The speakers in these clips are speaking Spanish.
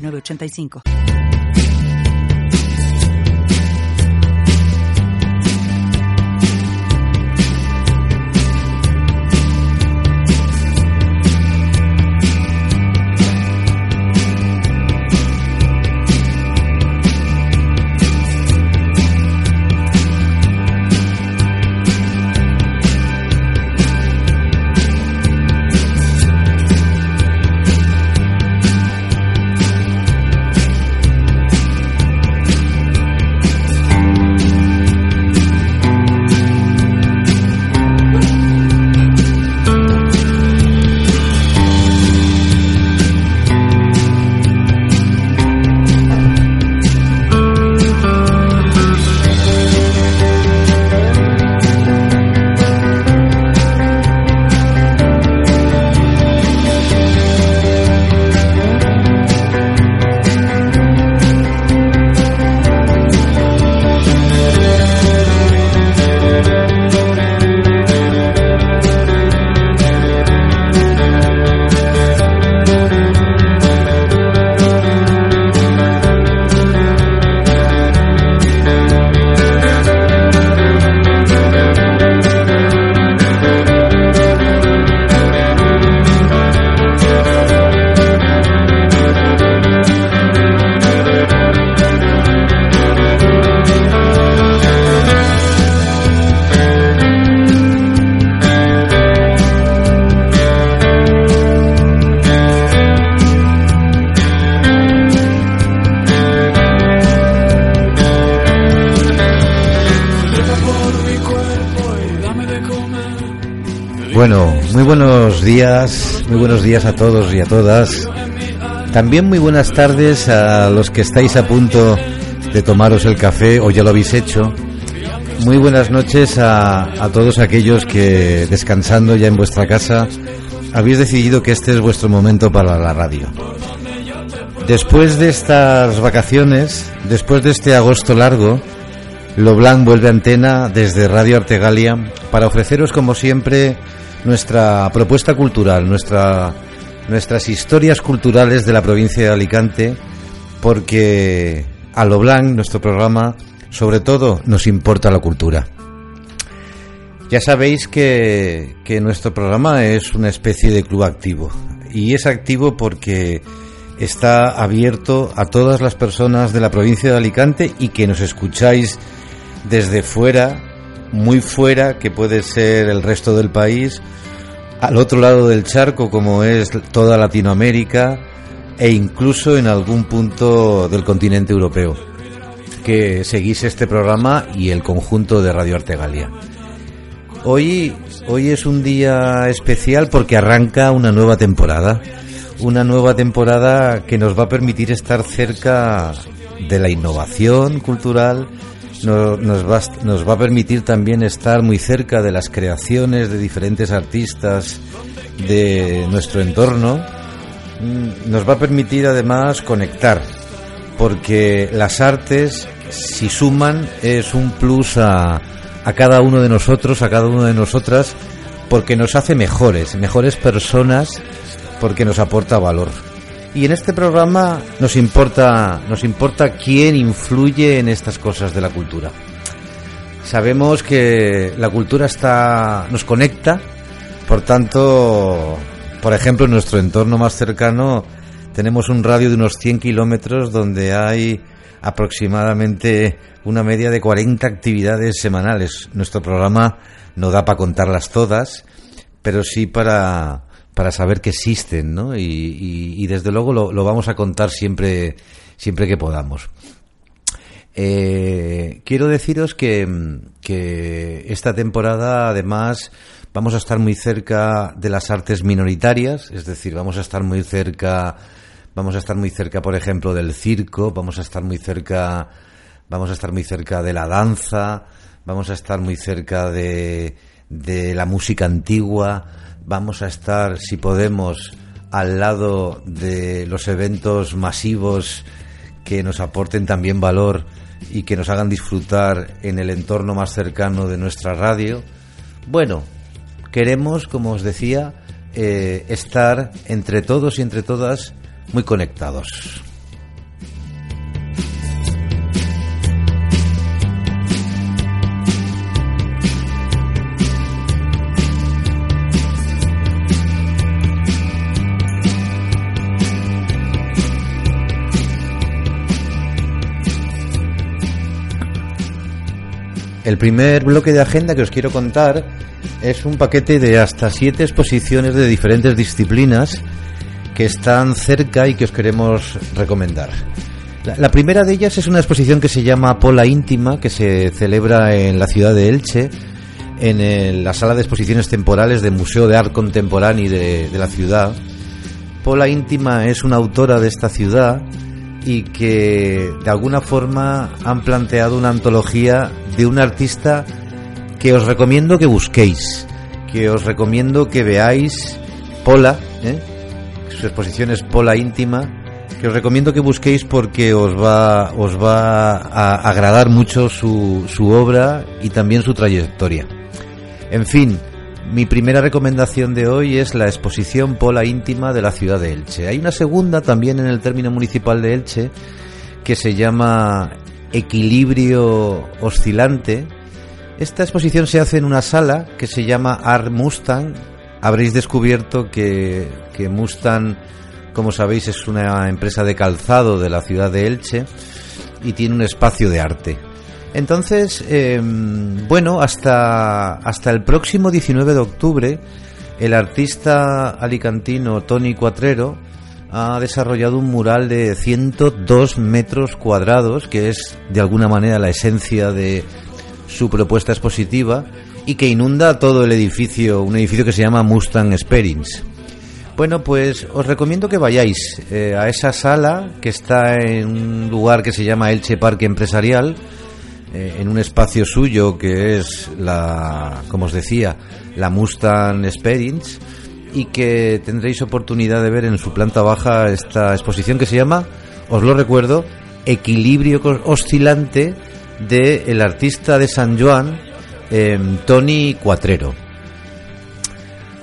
985. Muy buenos días, muy buenos días a todos y a todas. También muy buenas tardes a los que estáis a punto de tomaros el café o ya lo habéis hecho. Muy buenas noches a, todos aquellos que descansando ya en vuestra casa habéis decidido que este es vuestro momento para la radio. Después de estas vacaciones, después de este agosto largo, Loblan vuelve a antena desde Radio Artegalia para ofreceros como siempre nuestra propuesta cultural, nuestra, nuestras historias culturales de la provincia de Alicante, porque a lo blanc, nuestro programa, sobre todo nos importa la cultura. Ya sabéis que, que nuestro programa es una especie de club activo, y es activo porque está abierto a todas las personas de la provincia de Alicante y que nos escucháis desde fuera muy fuera, que puede ser el resto del país, al otro lado del charco, como es toda Latinoamérica, e incluso en algún punto del continente europeo, que seguís este programa y el conjunto de Radio Artegalia. Hoy, hoy es un día especial porque arranca una nueva temporada, una nueva temporada que nos va a permitir estar cerca de la innovación cultural, nos, va, nos va a permitir también estar muy cerca de las creaciones de diferentes artistas de nuestro entorno. Mm, nos va a permitir además conectar, porque las artes, si suman, es un plus a, a cada uno de nosotros, a cada una de nosotras, porque nos hace mejores, mejores personas, porque nos aporta valor. Y en este programa nos importa, nos importa quién influye en estas cosas de la cultura. Sabemos que la cultura está, nos conecta, por tanto, por ejemplo, en nuestro entorno más cercano tenemos un radio de unos 100 kilómetros donde hay aproximadamente una media de 40 actividades semanales. Nuestro programa no da para contarlas todas, pero sí para, para saber que existen, ¿no? Y, desde luego lo, vamos a contar siempre, siempre que podamos. Eh, quiero deciros que, que esta temporada, además, vamos a estar muy cerca de las artes minoritarias, es decir, vamos a estar muy cerca vamos a estar muy cerca, por ejemplo, del circo, vamos a estar muy cerca, vamos a estar muy cerca de la danza, vamos a estar muy cerca de, de la música antigua, vamos a estar, si podemos, al lado de los eventos masivos que nos aporten también valor y que nos hagan disfrutar en el entorno más cercano de nuestra radio. Bueno, queremos, como os decía, eh, estar entre todos y entre todas muy conectados. El primer bloque de agenda que os quiero contar es un paquete de hasta siete exposiciones de diferentes disciplinas que están cerca y que os queremos recomendar. La, primera de ellas es una exposición que se llama Pola Íntima, que se celebra en la ciudad de Elche, en la sala de exposiciones temporales del Museo de Arte Contemporáneo de, de la ciudad. Pola Íntima es una autora de esta ciudad y que de alguna forma han planteado una antología de un artista que os recomiendo que busquéis, que os recomiendo que veáis Pola, ¿eh? su exposición es Pola íntima, que os recomiendo que busquéis porque os va, os va a agradar mucho su, su obra y también su trayectoria. En fin, mi primera recomendación de hoy es la exposición Pola íntima de la ciudad de Elche. Hay una segunda también en el término municipal de Elche que se llama Equilibrio Oscilante, esta exposición se hace en una sala que se llama Art Mustang. Habréis descubierto que, Mustang, como sabéis, es una empresa de calzado de la ciudad de Elche y tiene un espacio de arte. Entonces, em, bueno, hasta, hasta el próximo 19 de octubre, el artista alicantino Tony Cuatrero ha desarrollado un mural de 102 metros cuadrados, que es de alguna manera la esencia de, su propuesta expositiva y que inunda todo el edificio, un edificio que se llama Mustang Experience. Bueno, pues os recomiendo que vayáis eh, a esa sala que está en un lugar que se llama Elche Parque Empresarial, eh, en un espacio suyo que es la, como os decía, la Mustang Experience y que tendréis oportunidad de ver en su planta baja esta exposición que se llama, os lo recuerdo, Equilibrio Oscilante de el artista de San Juan, em, Tony Cuatrero.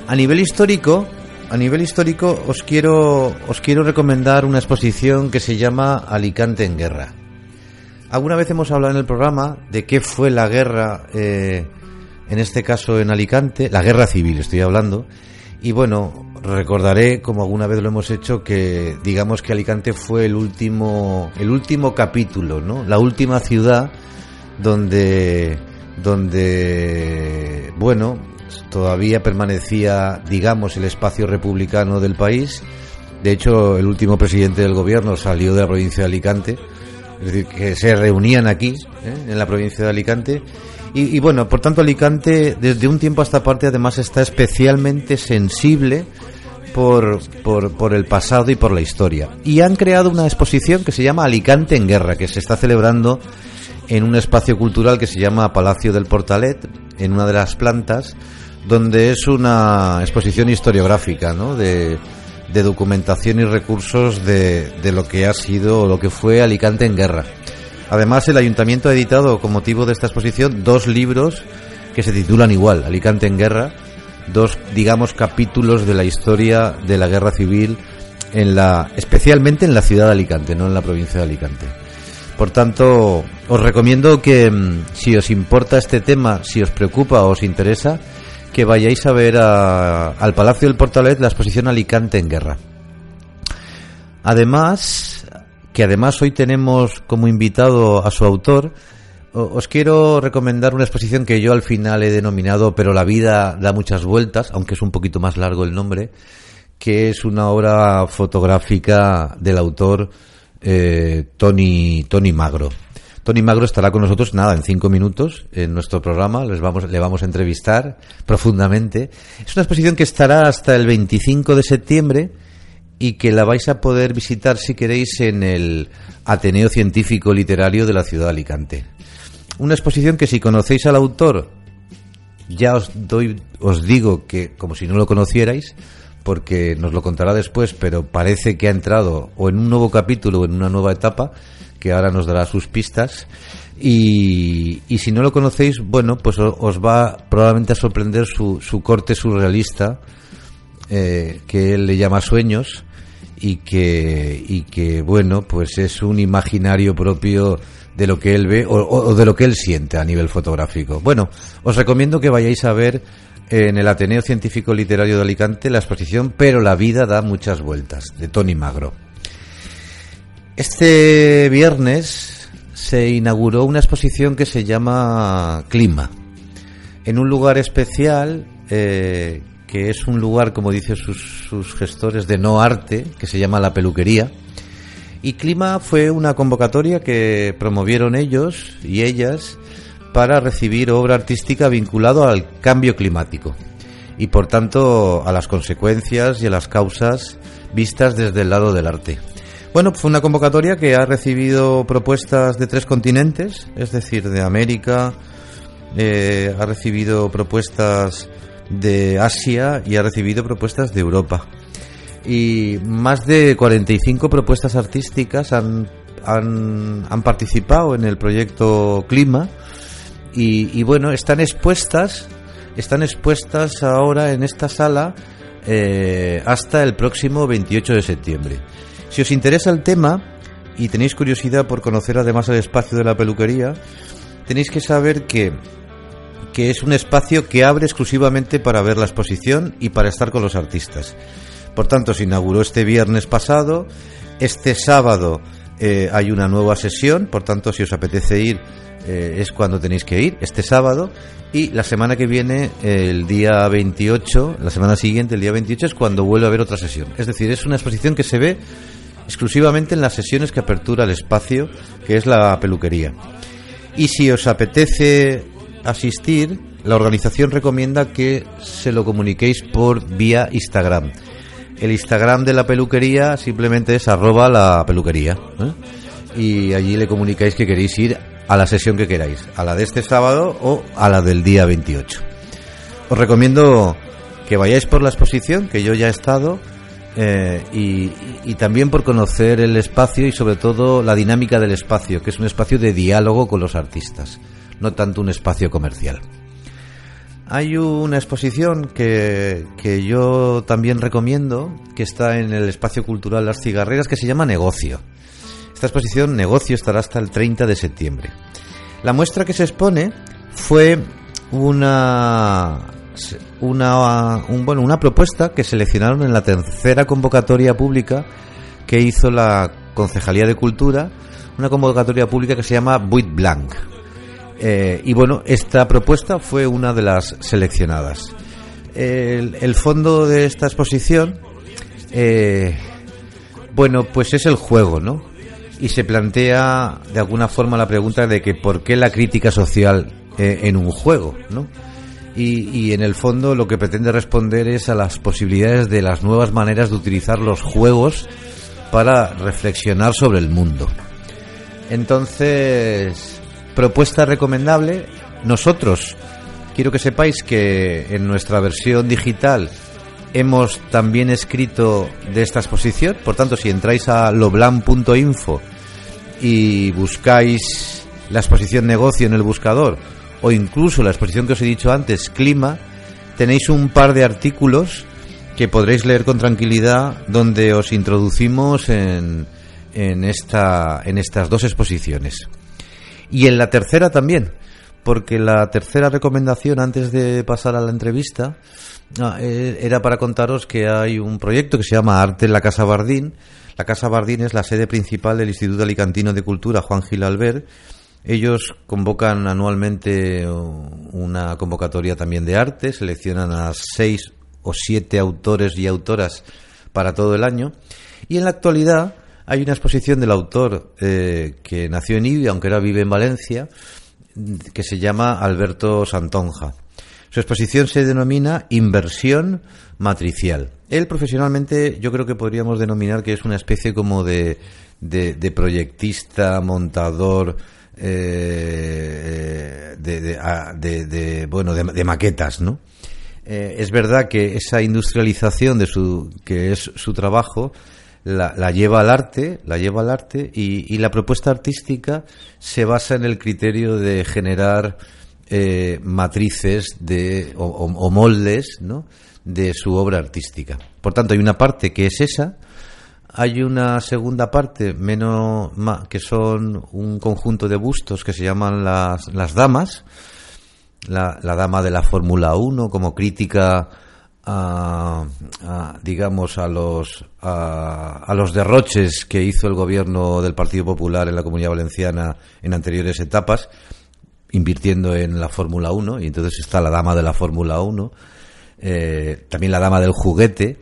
A nivel histórico, a nivel histórico os quiero os quiero recomendar una exposición que se llama Alicante en guerra. Alguna vez hemos hablado en el programa de qué fue la guerra, eh, en este caso en Alicante, la guerra civil estoy hablando, y bueno, recordaré, como alguna vez lo hemos hecho, que digamos que Alicante fue el último, el último capítulo, ¿no? La última ciudad donde, donde, bueno, todavía permanecía, digamos, el espacio republicano del país. De hecho, el último presidente del gobierno salió de la provincia de Alicante, es decir, que se reunían aquí, ¿eh? en la provincia de Alicante. Y, bueno, por tanto, Alicante, desde un tiempo a esta parte, además está especialmente sensible por, por, por, el pasado y por la historia. Y han creado una exposición que se llama Alicante en Guerra, que se está celebrando en un espacio cultural que se llama Palacio del Portalet, en una de las plantas, donde es una exposición historiográfica, ¿no? De, de documentación y recursos de, de lo que ha sido o lo que fue Alicante en guerra. Además, el ayuntamiento ha editado, con motivo de esta exposición, dos libros que se titulan igual, Alicante en guerra, dos, digamos, capítulos de la historia de la guerra civil en la, especialmente en la ciudad de Alicante, no en la provincia de Alicante. Por tanto, os recomiendo que mm, si os importa este tema, si os preocupa o os interesa, que vayáis a ver al Palacio del Portalet la exposición Alicante en Guerra. Además, que además hoy tenemos como invitado a su autor, os quiero recomendar una exposición que yo al final he denominado Pero la vida da muchas vueltas, aunque es un poquito más largo el nombre, que es una obra fotográfica del autor eh, Tony, Tony Magro. Tony Magro estará con nosotros, nada, en cinco minutos en nuestro programa. Les vamos, le vamos a entrevistar profundamente. Es una exposición que estará hasta el 25 de septiembre y que la vais a poder visitar si queréis en el Ateneo Científico Literario de la ciudad de Alicante. Una exposición que si conocéis al autor, ya os doy, os digo que como si no lo conocierais, porque nos lo contará después, pero parece que ha entrado o en un nuevo capítulo o en una nueva etapa, que ahora nos dará sus pistas. Y, si no lo conocéis, bueno, pues os va probablemente a sorprender su, su corte surrealista, eh, que él le llama Sueños, y que, y que, bueno, pues es un imaginario propio de lo que él ve o, de lo que él siente a nivel fotográfico. Bueno, os recomiendo que vayáis a ver en el Ateneo Científico Literario de Alicante la exposición Pero la vida da muchas vueltas, de Tony Magro. Este viernes se inauguró una exposición que se llama Clima, en un lugar especial eh, que es un lugar, como dicen sus, gestores, de no arte, que se llama La Peluquería. Y Clima fue una convocatoria que promovieron ellos y ellas para recibir obra artística vinculado al cambio climático y por tanto a las consecuencias y a las causas vistas desde el lado del arte. Bueno, fue una convocatoria que ha recibido propuestas de tres continentes, es decir, de América, eh, ha recibido propuestas de Asia y ha recibido propuestas de Europa. Y más de 45 propuestas artísticas han, han, participado en el proyecto Clima y, bueno, están expuestas, están expuestas ahora en esta sala eh, hasta el próximo 28 de septiembre. Si os interesa el tema y tenéis curiosidad por conocer además el espacio de la peluquería, tenéis que saber que que es un espacio que abre exclusivamente para ver la exposición y para estar con los artistas. Por tanto, se inauguró este viernes pasado. Este sábado eh, hay una nueva sesión, por tanto, si os apetece ir, eh, es cuando tenéis que ir, este sábado. Y la semana que viene, el día 28, la semana siguiente, el día 28, es cuando vuelve a haber otra sesión. Es decir, es una exposición que se ve exclusivamente en las sesiones que apertura el espacio, que es la peluquería. Y si os apetece asistir, la organización recomienda que se lo comuniquéis por vía Instagram. El Instagram de la peluquería simplemente es arroba la peluquería. ¿eh? Y allí le comunicáis que queréis ir a la sesión que queráis, a la de este sábado o a la del día 28. Os recomiendo que vayáis por la exposición, que yo ya he estado, eh, y, y, también por conocer el espacio y sobre todo la dinámica del espacio, que es un espacio de diálogo con los artistas no tanto un espacio comercial. Hay una exposición que, que, yo también recomiendo, que está en el espacio cultural Las Cigarreras, que se llama Negocio. Esta exposición, Negocio, estará hasta el 30 de septiembre. La muestra que se expone fue una, una, bueno, una propuesta que seleccionaron en la tercera convocatoria pública que hizo la Concejalía de Cultura, una convocatoria pública que se llama Buit Blanc. Eh, y bueno, esta propuesta fue una de las seleccionadas. El, fondo de esta exposición, eh, bueno, pues es el juego, ¿no? Y se plantea de alguna forma la pregunta de que por qué la crítica social eh, en un juego, ¿no? Y, en el fondo lo que pretende responder es a las posibilidades de las nuevas maneras de utilizar los juegos para reflexionar sobre el mundo. Entonces, propuesta recomendable. Nosotros, quiero que sepáis que en nuestra versión digital hemos también escrito de esta exposición. Por tanto, si entráis a loblan.info y buscáis la exposición negocio en el buscador o incluso la exposición que os he dicho antes, clima, tenéis un par de artículos que podréis leer con tranquilidad donde os introducimos en, en, esta, en estas dos exposiciones. Y en la tercera también, porque la tercera recomendación antes de pasar a la entrevista ah, eh, era para contaros que hay un proyecto que se llama Arte en la Casa Bardín. La Casa Bardín es la sede principal del Instituto Alicantino de Cultura Juan Gil Albert. Ellos convocan anualmente una convocatoria también de arte, seleccionan a seis o siete autores y autoras para todo el año. Y en la actualidad hay una exposición del autor eh, que nació en Ibi, aunque ahora vive en Valencia, que se llama Alberto Santonja. Su exposición se denomina Inversión Matricial. Él profesionalmente yo creo que podríamos denominar que es una especie como de, de, proyectista, montador, eh, de, de, bueno de, maquetas no eh, es verdad que esa industrialización de su que es su trabajo la, lleva al arte, la lleva al arte y, la propuesta artística se basa en el criterio de generar eh, matrices de, o, moldes ¿no? de su obra artística. Por tanto, hay una parte que es esa, hay una segunda parte menos que son un conjunto de bustos que se llaman las, las damas, la, la dama de la Fórmula 1 como crítica a, digamos, a los, a, los derroches que hizo el gobierno del Partido Popular en la Comunidad Valenciana en anteriores etapas, invirtiendo en la Fórmula 1, y entonces está la dama de la Fórmula 1, eh, también la dama del juguete,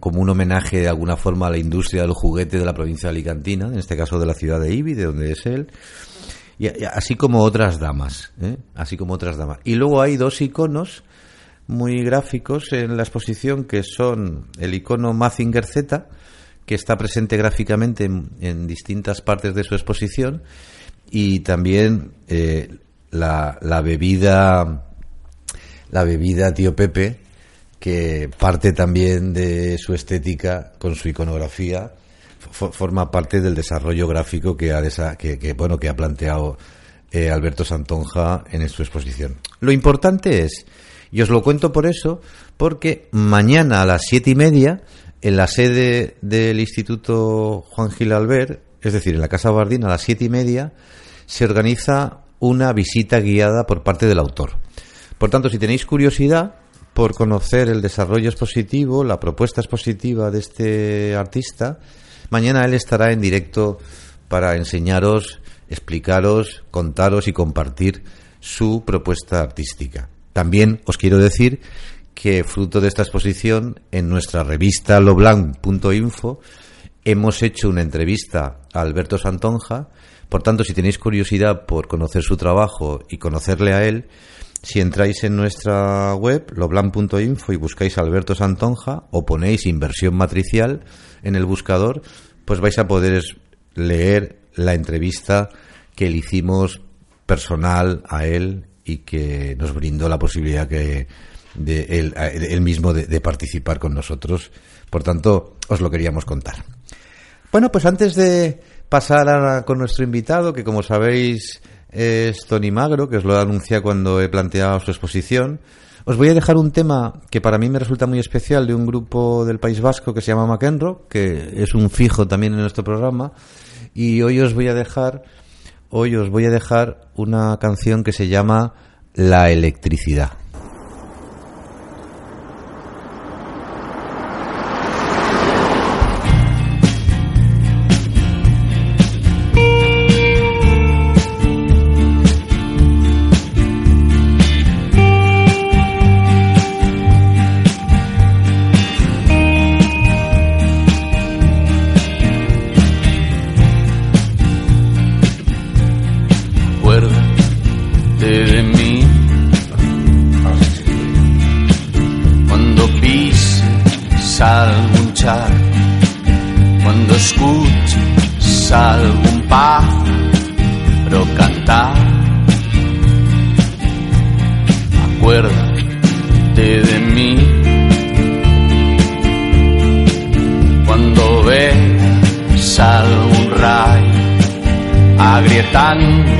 como un homenaje de alguna forma a la industria del juguete de la provincia de Alicantina, en este caso de la ciudad de Ibi, de donde es él, y, así como otras damas, ¿eh? así como otras damas. Y luego hay dos iconos muy gráficos en la exposición que son el icono Mazinger Z, que está presente gráficamente en, distintas partes de su exposición, y también eh, la, la, bebida, la bebida Tío Pepe, que parte también de su estética con su iconografía, forma parte del desarrollo gráfico que ha, que, bueno, que ha planteado eh, Alberto Santonja en su exposición. Lo importante es y os lo cuento por eso, porque mañana a las siete y media, en la sede del Instituto Juan Gil Albert, es decir, en la Casa Bardín, a las siete y media, se organiza una visita guiada por parte del autor. Por tanto, si tenéis curiosidad por conocer el desarrollo expositivo, la propuesta expositiva de este artista, mañana él estará en directo para enseñaros, explicaros, contaros y compartir su propuesta artística. También os quiero decir que fruto de esta exposición, en nuestra revista loblanc.info hemos hecho una entrevista a Alberto Santonja. Por tanto, si tenéis curiosidad por conocer su trabajo y conocerle a él, si entráis en nuestra web, loblanc.info, y buscáis a Alberto Santonja o ponéis inversión matricial en el buscador, pues vais a poder leer la entrevista que le hicimos personal a él y que nos brindó la posibilidad que de él, mismo de, participar con nosotros. Por tanto, os lo queríamos contar. Bueno, pues antes de pasar con nuestro invitado, que como sabéis es Tony Magro, que os lo anunciado cuando he planteado su exposición, os voy a dejar un tema que para mí me resulta muy especial de un grupo del País Vasco que se llama McEnroe, que es un fijo también en nuestro programa, y hoy os voy a dejar hoy os voy a dejar una canción que se llama La electricidad. algún pájaro cantar. Acuérdate de mí cuando veas algún rayo agrietando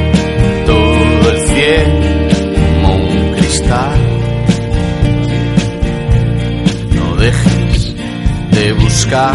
todo el cielo como un cristal. No dejes de buscar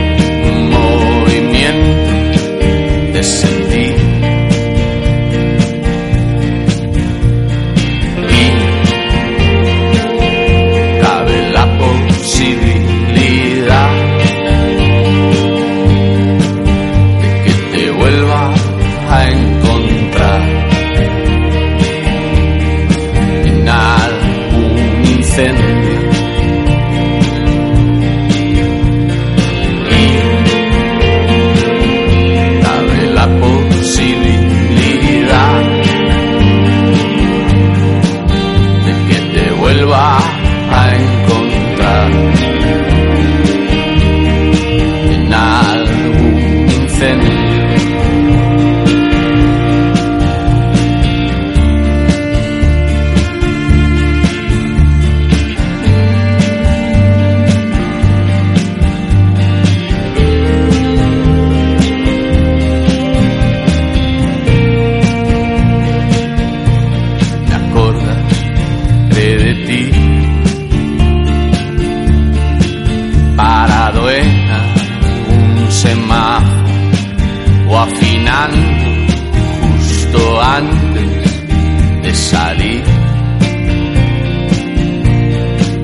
justo antes de salir.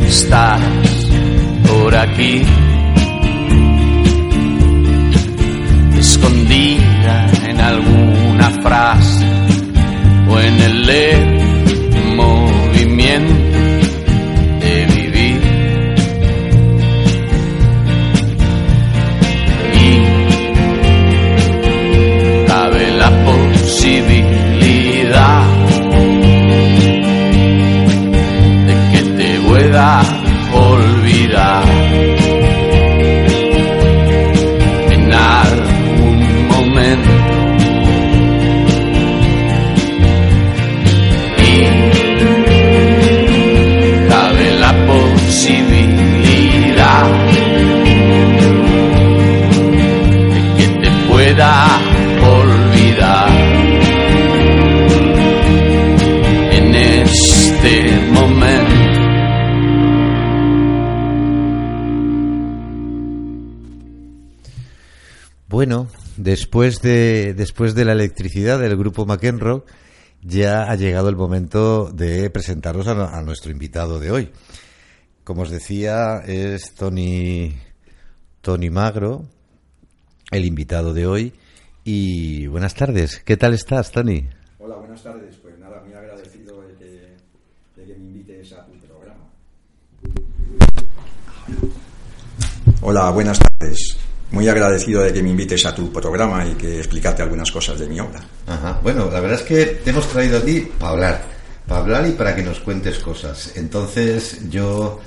Estás por aquí, escondida en alguna frase o en el lemo después de, después de la electricidad del grupo McEnroe, ya ha llegado el momento de presentaros a, a nuestro invitado de hoy. Como os decía, es Tony, Tony Magro, el invitado de hoy. Y buenas tardes, ¿qué tal estás, Tony? Hola, buenas tardes. Pues nada, muy agradecido de que, de que me invites a tu programa. Hola, buenas tardes. Muy agradecido de que me invites a tu programa y que explicarte algunas cosas de mi obra. Bueno, la verdad es que te hemos traído a ti para hablar, para hablar y para que nos cuentes cosas. Entonces, yo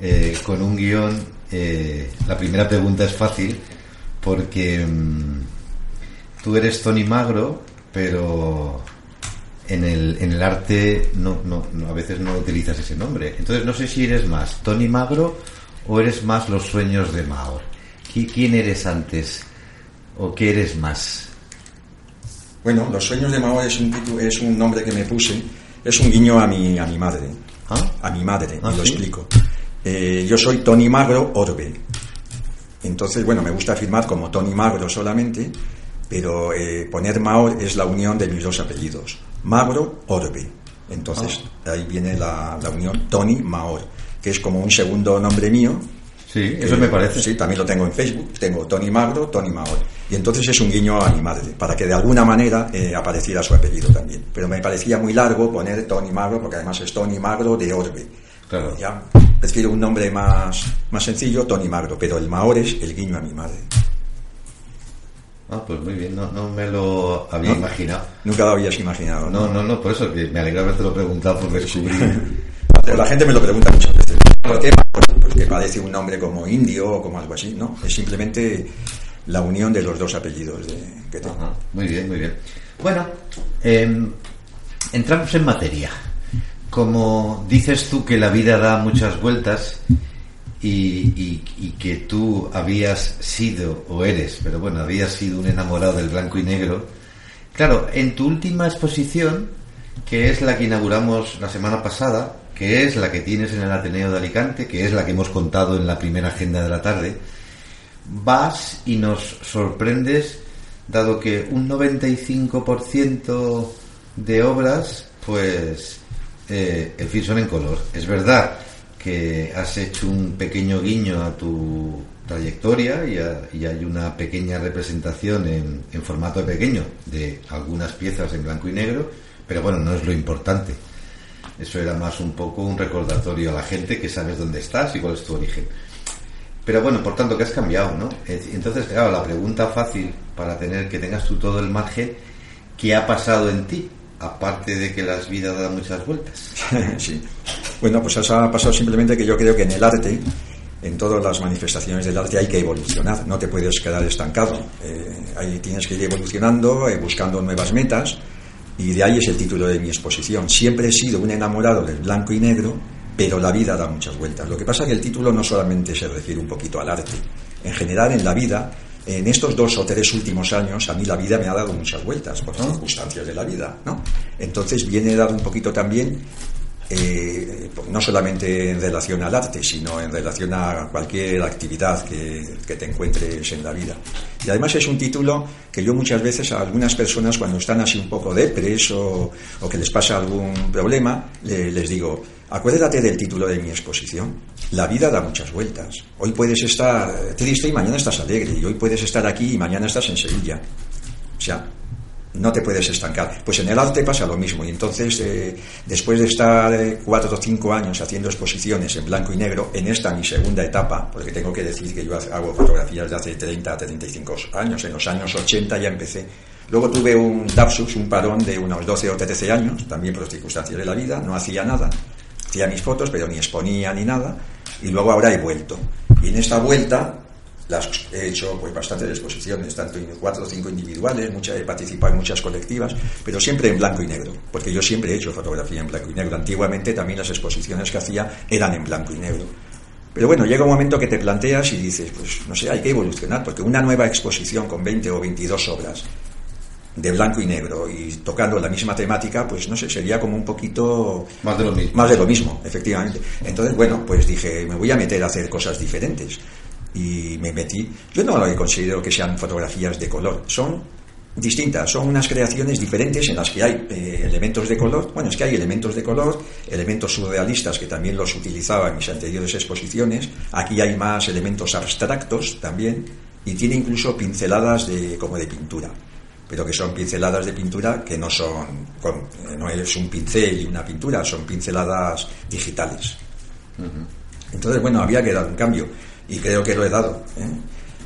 eh, con un guion, eh, la primera pregunta es fácil porque mm, tú eres Tony Magro, pero en el, en el arte no, no, a veces no utilizas ese nombre. Entonces, no sé si eres más Tony Magro o eres más los sueños de Maor. ¿Qui- ¿Quién eres antes o qué eres más? Bueno, Los sueños de Mao es un, es un nombre que me puse, es un guiño a mi, a mi madre. ¿Ah? A mi madre, Ah, y lo ¿sí? explico. Eh, yo soy Tony Magro Orbe. Entonces, bueno, me gusta firmar como Tony Magro solamente, pero eh, poner Maor es la unión de mis dos apellidos. Magro Orbe. Entonces, Ah. ahí viene la, la unión Tony Maor, que es como un segundo nombre mío. Sí, eso Eh, me parece. Sí, también lo tengo en Facebook. Tengo Tony Magro, Tony Maor. Y entonces es un guiño a mi madre, para que de alguna manera eh, apareciera su apellido también. Pero me parecía muy largo poner Tony Magro, porque además es Tony Magro de Orbe. Claro. Ya prefiero un nombre más, más sencillo, Tony Magro, pero el Maor es el guiño a mi madre. Ah, pues muy bien, no, no me lo había ¿No? imaginado. Nunca lo habías imaginado, No, no, no, por eso que me alegra haberte lo preguntado por descubrir. La gente me lo pregunta muchas veces. ¿Por qué? Porque parece un nombre como indio o como algo así, ¿no? Es simplemente la unión de los dos apellidos de- que tengo. Muy bien, muy bien. Bueno, em, entramos en materia. Como dices tú que la vida da muchas vueltas y- y que tú habías sido, o eres, pero bueno, habías sido un enamorado del blanco y negro. Claro, en tu última exposición, que es la que inauguramos la semana pasada, que es la que tienes en el Ateneo de Alicante, que es la que hemos contado en la primera agenda de la tarde, vas y nos sorprendes, dado que un 95% de obras, pues, eh, en fin, son en color. Es verdad que has hecho un pequeño guiño a tu trayectoria y, hay una pequeña representación en, en formato pequeño de algunas piezas en blanco y negro, pero bueno, no es lo importante. Eso era más un poco un recordatorio a la gente que sabes dónde estás y cuál es tu origen. Pero bueno, por tanto, que has cambiado, ¿no? Es- Entonces, claro, la pregunta fácil para tener que tengas tú todo el margen, ¿qué ha pasado en ti? Aparte de que las vidas dan muchas vueltas. sí. Bueno, pues eso ha pasado simplemente que yo creo que en el arte, en todas las manifestaciones del arte hay que evolucionar, no te puedes quedar estancado. Eh, ahí tienes que ir evolucionando, eh, buscando nuevas metas, y de ahí es el título de mi exposición. Siempre he sido un enamorado del blanco y negro, pero la vida da muchas vueltas. Lo que pasa es que el título no solamente se refiere un poquito al arte. En general, en la vida, en estos dos o tres últimos años, a mí la vida me ha dado muchas vueltas por circunstancias de la vida, ¿no? Entonces viene dado un poquito también eh, no solamente en relación al arte, sino en relación a cualquier actividad que, que, te encuentres en la vida. Y además es un título que yo muchas veces a algunas personas cuando están así un poco depres o, o que les pasa algún problema, le, les digo, Acuérdate del título de mi exposición. La vida da muchas vueltas. Hoy puedes estar triste y mañana estás alegre. Y hoy puedes estar aquí y mañana estás en Sevilla. O sea, no te puedes estancar. Pues en el arte pasa lo mismo. Y entonces, eh, después de estar eh, cuatro o cinco años haciendo exposiciones en blanco y negro, en esta mi segunda etapa, porque tengo que decir que yo hago fotografías de hace 30 a 35 años, en los años 80 ya empecé. Luego tuve un lapsus, un parón de unos 12 o 13 años, también por circunstancias de la vida, no hacía nada. Hacía mis fotos, pero ni exponía ni nada. Y luego ahora he vuelto. Y en esta vuelta las he hecho pues bastantes exposiciones, tanto en cuatro o cinco individuales, muchas, he participado en muchas colectivas, pero siempre en blanco y negro, porque yo siempre he hecho fotografía en blanco y negro. Antiguamente también las exposiciones que hacía eran en blanco y negro. Pero bueno, llega un momento que te planteas y dices, pues no sé, hay que evolucionar, porque una nueva exposición con 20 o 22 obras de blanco y negro y tocando la misma temática, pues no sé, sería como un poquito... Más de lo mismo. Más de lo mismo, efectivamente. Entonces, bueno, pues dije, me voy a meter a hacer cosas diferentes y me metí. Yo no lo considero que sean fotografías de color, son distintas, son unas creaciones diferentes en las que hay eh, elementos de color. Bueno, es que hay elementos de color, elementos surrealistas que también los utilizaba en mis anteriores exposiciones. Aquí hay más elementos abstractos también y tiene incluso pinceladas de, como de pintura pero que son pinceladas de pintura que no son eh, no es un pincel y una pintura, son pinceladas digitales. Entonces, bueno, había que dar un cambio y creo que lo he dado. ¿eh?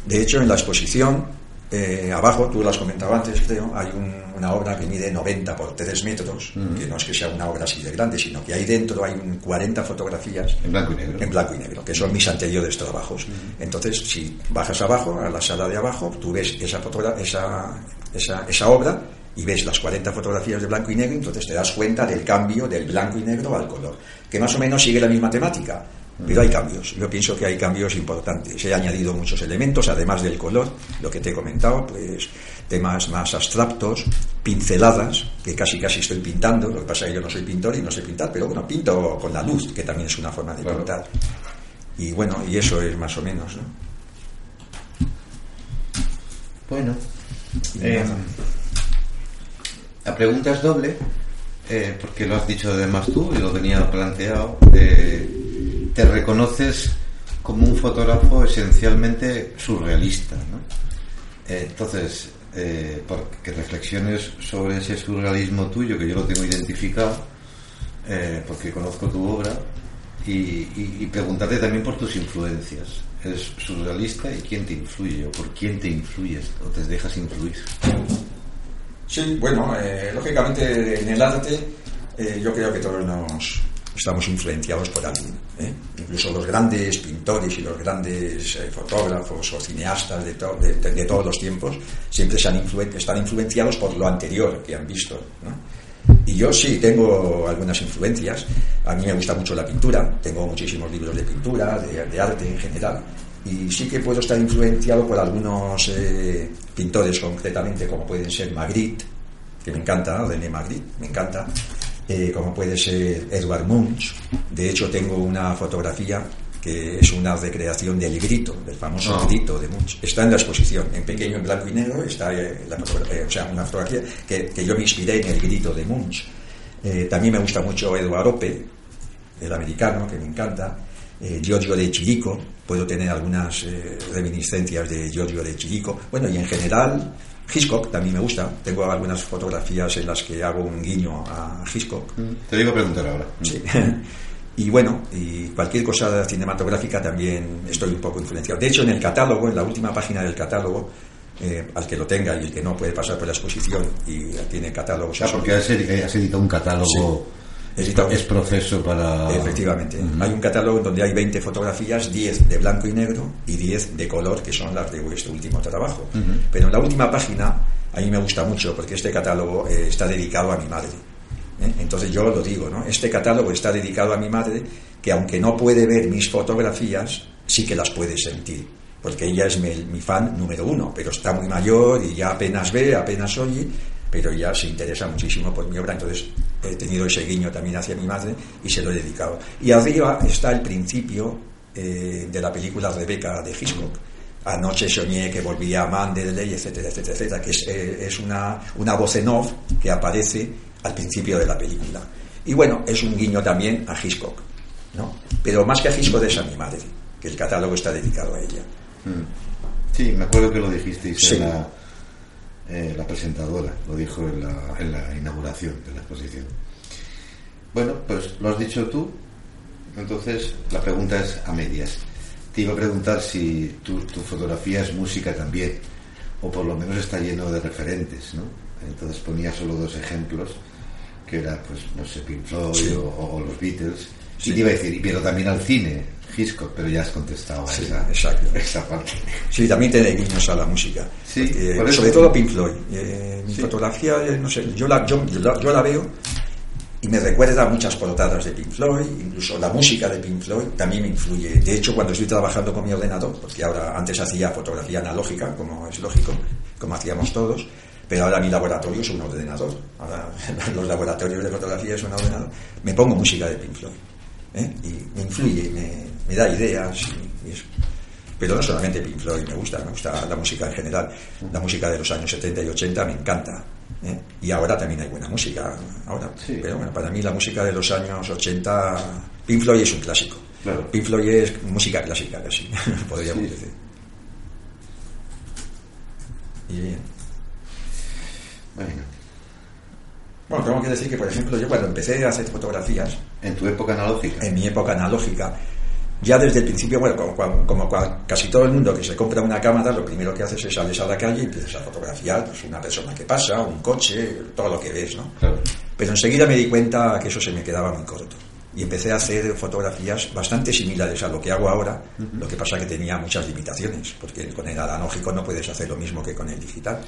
De hecho, en la exposición, eh, abajo, tú lo has comentado antes, creo, hay una obra que mide 90 por 3 metros, que no es que sea una obra así de grande, sino que ahí dentro hay 40 fotografías en blanco y negro, en blanco y negro que son mis anteriores trabajos. Entonces, si bajas abajo, a la sala de abajo, tú ves esa, esa, esa, esa obra y ves las 40 fotografías de blanco y negro, entonces te das cuenta del cambio del blanco y negro al color, que más o menos sigue la misma temática pero hay cambios, yo pienso que hay cambios importantes. He añadido muchos elementos, además del color, lo que te he comentado, pues temas más abstractos, pinceladas, que casi casi estoy pintando, lo que pasa es que yo no soy pintor y no sé pintar, pero bueno, pinto con la luz, que también es una forma de pintar. Y bueno, y eso es más o menos, ¿no? Bueno, eh, la pregunta es doble, eh, porque lo has dicho además tú y lo tenía planteado. Eh, te reconoces como un fotógrafo esencialmente surrealista. ¿no? Eh, entonces, eh, que reflexiones sobre ese surrealismo tuyo, que yo lo tengo identificado, eh, porque conozco tu obra, y, y, preguntarte también por tus influencias. ¿Eres surrealista y quién te influye? ¿O por quién te influyes o te dejas influir? Sí, bueno, lógicamente en el arte yo creo que todos nos, estamos influenciados por alguien. ¿eh? Incluso los grandes pintores y los grandes eh, fotógrafos o cineastas de, todos los tiempos siempre se han están influenciados por lo anterior que han visto. Y yo sí tengo algunas influencias. A mí me gusta mucho la pintura, tengo muchísimos libros de pintura, de, arte en general. Y sí que puedo estar influenciado por algunos eh, pintores concretamente, como pueden ser Magritte, que me encanta, René Magritte, me encanta, eh, como puede ser Edward Munch. De hecho, tengo una fotografía que es una recreación del grito, del famoso ah. grito de Munch. Está en la exposición, en pequeño, en blanco y negro, está eh, la eh, o sea, una fotografía que, yo me inspiré en el grito de Munch. también me gusta mucho Edward Ope, el americano, que me encanta. Giorgio de Chirico, puedo tener algunas reminiscencias de Giorgio de Chirico. Bueno, y en general, Hitchcock también me gusta. Tengo algunas fotografías en las que hago un guiño a Hitchcock. Te digo preguntar ahora. Sí. y bueno, y cualquier cosa cinematográfica también estoy un poco influenciado. De hecho, en el catálogo, en la última página del catálogo, eh, al que lo tenga y el que no puede pasar por la exposición y tiene catálogos. Ah, porque has editado un catálogo. Es, proceso para... Efectivamente. Hay un catálogo donde hay 20 fotografías, 10 de blanco y negro y 10 de color, que son las de este último trabajo. Pero en la última página, a mí me gusta mucho porque este catálogo eh, está dedicado a mi madre. ¿eh? Entonces yo lo digo, ¿no? Este catálogo está dedicado a mi madre, que aunque no puede ver mis fotografías, sí que las puede sentir. Porque ella es mi, mi fan número uno, pero está muy mayor y ya apenas ve, apenas oye, pero ya se interesa muchísimo por mi obra. Entonces he tenido ese guiño también hacia mi madre y se lo he dedicado. Y arriba está el principio eh, de la película Rebeca de Hitchcock. Anoche soñé que volvía a Manderley, etcétera, etcétera, etcétera, que es, eh, es una, una voz en off que aparece al principio de la película. Y bueno, es un guiño también a Hitchcock, ¿no? Pero más que a Hitchcock es a mi madre, que el catálogo está dedicado a ella. Mm. Sí, me acuerdo que lo dijisteis en la, eh, la, presentadora, lo dijo en la, en la inauguración de la exposición. Bueno, pues lo has dicho tú, entonces la pregunta es a medias. Te iba a preguntar si tu, tu fotografía es música también, o por lo menos está lleno de referentes, ¿no? Entonces ponía solo dos ejemplos, que era, pues, no sé, Pink Floyd o, los Beatles. Y te iba a decir, pero también al cine, Hitchcock, pero ya has contestado a esa, exacto. esa parte. Sí, también tiene guiños a la música. Sí, sobre todo Pink Floyd. Eh, mi fotografía, eh, no sé, yo la, yo, yo la veo y me recuerda a muchas portadas de Pink Floyd, incluso la música de Pink Floyd también me influye. De hecho, cuando estoy trabajando con mi ordenador, porque ahora antes hacía fotografía analógica, como es lógico, como hacíamos todos, pero ahora mi laboratorio es un ordenador. Ahora los laboratorios de fotografía es un ordenador. Me pongo música de Pink Floyd. ¿eh? Y me influye, me, da ideas. Pero no solamente Pink Floyd me gusta, me gusta la música en general. La música de los años 70 y 80 me encanta. ¿eh? Y ahora también hay buena música. Ahora. Pero bueno, para mí la música de los años 80, Pink Floyd es un clásico. Pink Floyd es música clásica casi, podríamos decir. Y bien. Bueno. tengo que decir que, por ejemplo, yo cuando empecé a hacer fotografías... ¿En tu época analógica? En mi época analógica. Ya desde el principio, bueno, como, casi todo el mundo que se compra una cámara, lo primero que haces es sales a la calle y empiezas a fotografiar pues, una persona que pasa, un coche, todo lo que ves, ¿no? Pero enseguida me di cuenta que eso se me quedaba muy corto. Y empecé a hacer fotografías bastante similares a lo que hago ahora, lo que pasa que tenía muchas limitaciones, porque con el analógico no puedes hacer lo mismo que con el digital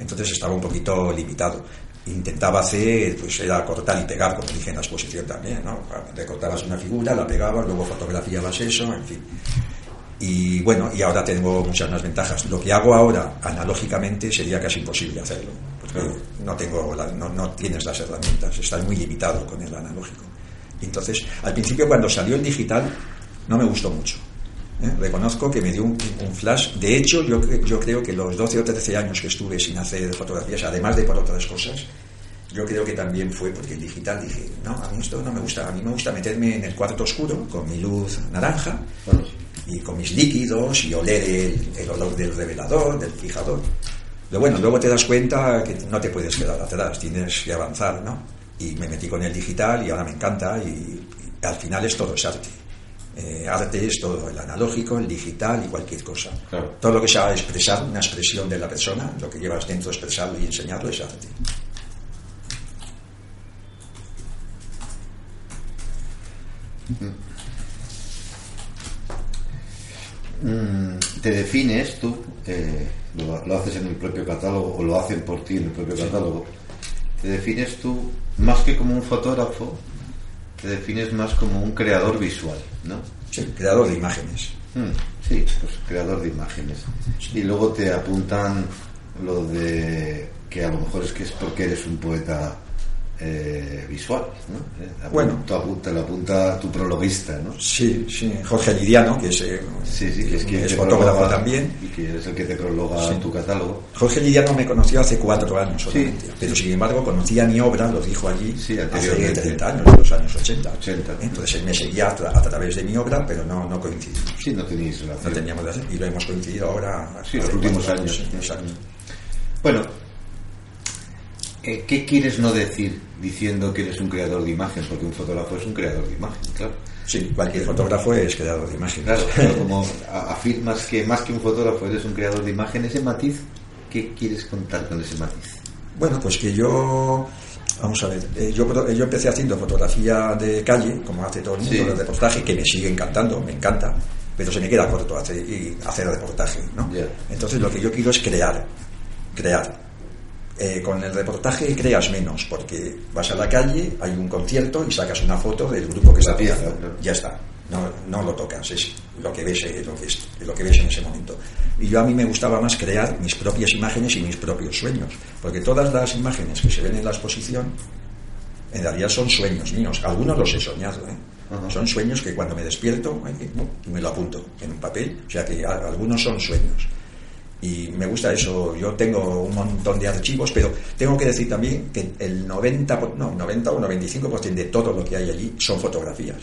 entonces estaba un poquito limitado. Intentaba hacer, pues era cortar y pegar, como dije en la exposición también, ¿no? Recortabas una figura, la pegabas, luego fotografiabas eso, en fin. Y bueno, y ahora tengo muchas más ventajas. Lo que hago ahora analógicamente sería casi imposible hacerlo, porque no, tengo no, no tienes las herramientas, estás muy limitado con el analógico. entonces, al principio cuando salió el digital, no me gustó mucho ¿eh? Reconozco que me dio un, flash. De hecho, yo, yo creo que los 12 o 13 años que estuve sin hacer fotografías, además de por otras cosas, yo creo que también fue porque el digital dije, no, a mí esto no me gusta, a mí me gusta meterme en el cuarto oscuro con mi luz naranja y con mis líquidos y oler el, olor del revelador, del fijador. Pero bueno, luego te das cuenta que no te puedes quedar atrás, tienes que avanzar, ¿no? Y me metí con el digital y ahora me encanta y al final es todo es arte. Eh, arte es todo, el analógico, el digital y cualquier cosa. Todo lo que sea expresar una expresión de la persona, lo que llevas dentro, expresarlo y enseñarlo es arte. Mm, te defines tú, eh, lo, haces en el propio catálogo o lo hacen por ti en el propio catálogo, te defines tú más que como un fotógrafo, te defines más como un creador visual, ¿no? Sí, creador de imágenes. Hmm, sí, pues creador de imágenes. Y luego te apuntan lo de que a lo mejor es que es porque eres un poeta eh, visual, ¿no? Eh, bueno, te apunta, lo apunta tu prologuista, ¿no? Sí, sí, Jorge Lidiano, que es, eh, sí, sí, que es, quien es fotógrafo también. Y que es el que te prologa tu catálogo. Jorge Lidiano me conoció hace cuatro años solamente, pero sin embargo conocía mi obra, lo dijo allí, hace 30 años, en los años 80. 80. Entonces él me seguía a, través de mi obra, pero no, no coincidimos. Sí, no teníais relación. No teníamos relación, y lo hemos coincidido ahora. Sí, los últimos años. años. Bueno, eh, ¿qué quieres no decir diciendo que eres un creador de imagen? Porque un fotógrafo es un creador de imagen, claro. Sí, cualquier fotógrafo es creador de imagen. Claro, como afirmas que más que un fotógrafo eres un creador de imagen, ese matiz, ¿qué quieres contar con ese matiz? Bueno, pues que yo Vamos a ver, eh, yo, yo empecé haciendo fotografía de calle, como hace todo el mundo, de reportaje, que me sigue encantando, me encanta, pero se me queda corto hacer, hacer reportaje, ¿no? Entonces lo que yo quiero es crear, crear. Eh, con el reportaje creas menos, porque vas a la calle, hay un concierto y sacas una foto del grupo que está pieza, ya está. No, no, lo tocas, es lo que ves, lo que, es, lo que ves en ese momento. Y yo a mí me gustaba más crear mis propias imágenes y mis propios sueños, porque todas las imágenes que se ven en la exposición, en realidad son sueños míos. Algunos los he soñado, ¿eh? Son sueños que cuando me despierto me lo apunto en un papel, o sea que algunos son sueños. Y me gusta eso. Yo tengo un montón de archivos, pero tengo que decir también que el 90, no, 90 o 95% de todo lo que hay allí son fotografías.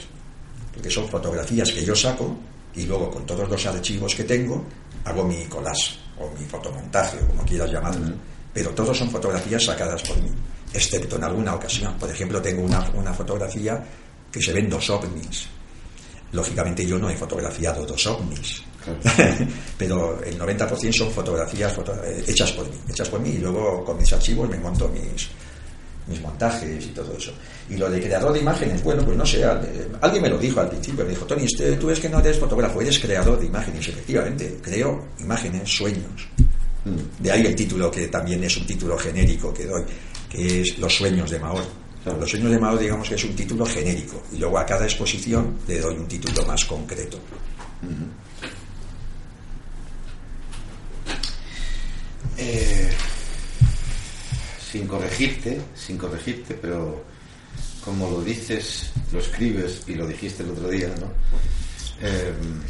Porque son fotografías que yo saco y luego con todos los archivos que tengo hago mi collage o mi fotomontaje, como quieras llamarlo. Pero todos son fotografías sacadas por mí, excepto en alguna ocasión. Por ejemplo, tengo una, una fotografía que se ven dos ovnis. Lógicamente yo no he fotografiado dos ovnis, pero el 90% son fotografías eh, hechas por mí, hechas por mí y luego con mis archivos me monto mis, mis montajes y todo eso. Y lo de creador de imágenes, bueno, pues no sé, alguien me lo dijo al principio, me dijo, Tony, este, tú es que no eres fotógrafo, eres creador de imágenes, efectivamente, creo imágenes, sueños. Mm. De ahí el título, que también es un título genérico que doy, que es Los sueños de Mahor. Los sueños de Mahor, digamos que es un título genérico, y luego a cada exposición le doy un título más concreto. Eh, sin corregirte, sin corregirte, pero como lo dices, lo escribes y lo dijiste el otro día, ¿no? Em,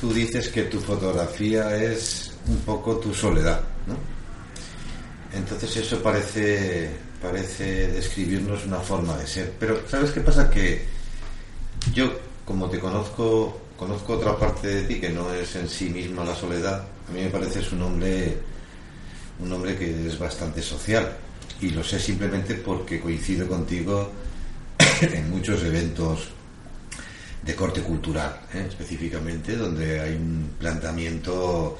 tú dices que tu fotografía es un poco tu soledad, ¿no? Entonces eso parece, parece describirnos una forma de ser. Pero ¿sabes qué pasa? Que yo, como te conozco, conozco otra parte de ti que no es en sí misma la soledad, a mí me pareces un hombre, un hombre que es bastante social. Y lo sé simplemente porque coincido contigo en muchos eventos de corte cultural, ¿eh? específicamente, donde hay un planteamiento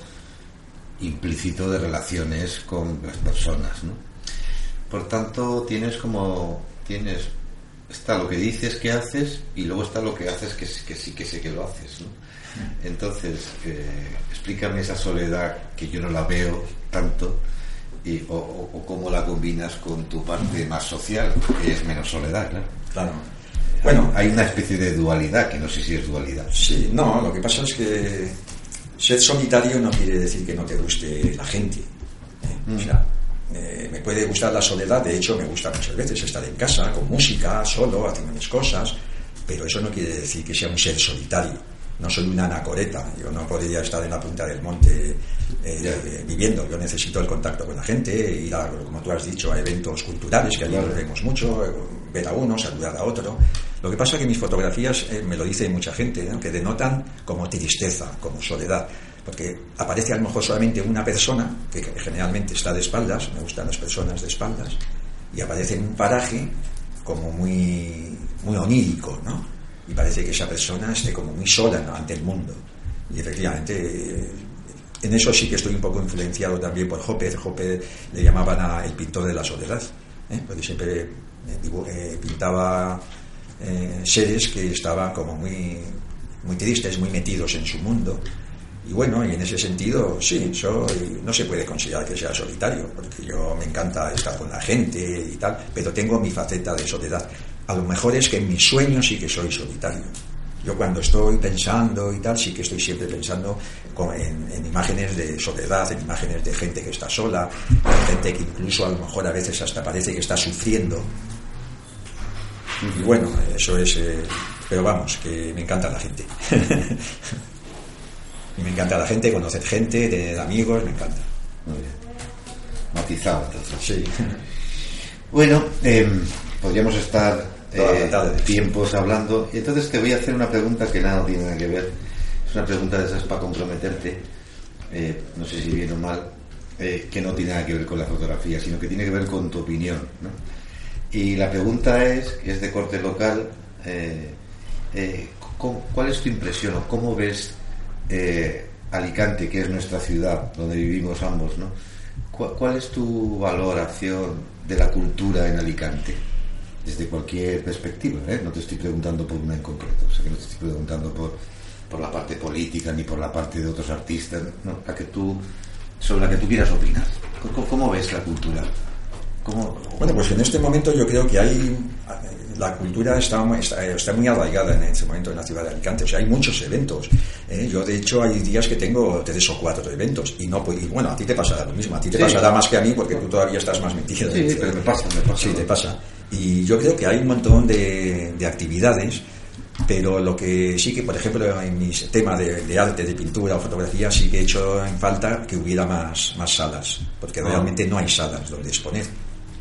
implícito de relaciones con las personas. ¿no? Por tanto, tienes como. tienes está lo que dices que haces y luego está lo que haces que, que sí que sé que lo haces. ¿no? Entonces, eh, explícame esa soledad que yo no la veo tanto y, o, cómo la combinas con tu parte más social, que es menos soledad, Claro. Bueno, hay una especie de dualidad, que no sé si es dualidad. Sí, no, lo que pasa es que ser solitario no quiere decir que no te guste la gente. ¿eh? O sea, eh, me puede gustar la soledad, de hecho me gusta muchas veces estar en casa, con música, solo, haciendo mis cosas, pero eso no quiere decir que sea un ser solitario no soy una anacoreta, yo no podría estar en la punta del monte eh, viviendo, yo necesito el contacto con la gente, ir a, como tú has dicho, a eventos culturales, que allí lo vemos mucho, eh, ver a uno, saludar a otro. Lo que pasa es que mis fotografías, eh, me lo dice mucha gente, que denotan como tristeza, como soledad, porque aparece a lo mejor solamente una persona, que generalmente está de espaldas, me gustan las personas de espaldas, y aparece en un paraje como muy, muy onírico, ¿no? Y parece que esa persona esté como muy sola ante el mundo. Y efectivamente, eh, en eso sí que estoy un poco influenciado también por Hopper. Hopper le llamaban el pintor de la soledad, ¿eh? porque siempre eh, pintaba seres que estaban como muy, muy tristes, muy metidos en su mundo. Y bueno, y en ese sentido, sí, soy, no se puede considerar que sea solitario, porque yo me encanta estar con la gente y tal, pero tengo mi faceta de soledad a lo mejor es que en mis sueños sí que soy solitario. Yo cuando estoy pensando y tal, sí que estoy siempre pensando en, imágenes de soledad, en imágenes de gente que está sola, gente que incluso a lo mejor a veces hasta parece que está sufriendo. Y bueno, eso es... Eh, pero vamos, que me encanta la gente. me encanta la gente, conocer gente, tener amigos, me encanta. Muy bien. Matizado, entonces. Sí. Bueno, em, podríamos estar eh, tiempos hablando. Y entonces te voy a hacer una pregunta que nada tiene que ver. Es una pregunta de esas para comprometerte. Eh, no sé si bien o mal. Eh, que no tiene nada que ver con la fotografía, sino que tiene que ver con tu opinión. Y la pregunta es, que es de corte local, ¿cuál es tu impresión o cómo ves Alicante, que es nuestra ciudad, donde vivimos ambos? ¿no? ¿Cuál es tu valoración de la cultura en Alicante? Desde cualquier perspectiva. ¿eh? No te estoy preguntando por una en concreto, o sea, que no te estoy preguntando por, por la parte política ni por la parte de otros artistas, no, la que tú, sobre la que tú quieras opinar. ¿Cómo, ves la cultura? ¿Cómo... Bueno, pues en este momento yo creo que hay la cultura está, está, muy arraigada en este momento en la ciudad de Alicante. O sea, hay muchos eventos. ¿eh? Yo, de hecho, hay días que tengo tres o cuatro eventos. Y no y bueno, a ti te pasará lo mismo. A ti te pasará más que a mí porque tú todavía estás más metido. Sí, pero me pasa, me pasa. Sí, te pasa. Y yo creo que hay un montón de, actividades Pero lo que sí que, por ejemplo, en mis temas de, de arte, de pintura o fotografía, sí que he hecho en falta que hubiera más, más salas, porque Ah. realmente no hay salas donde exponer.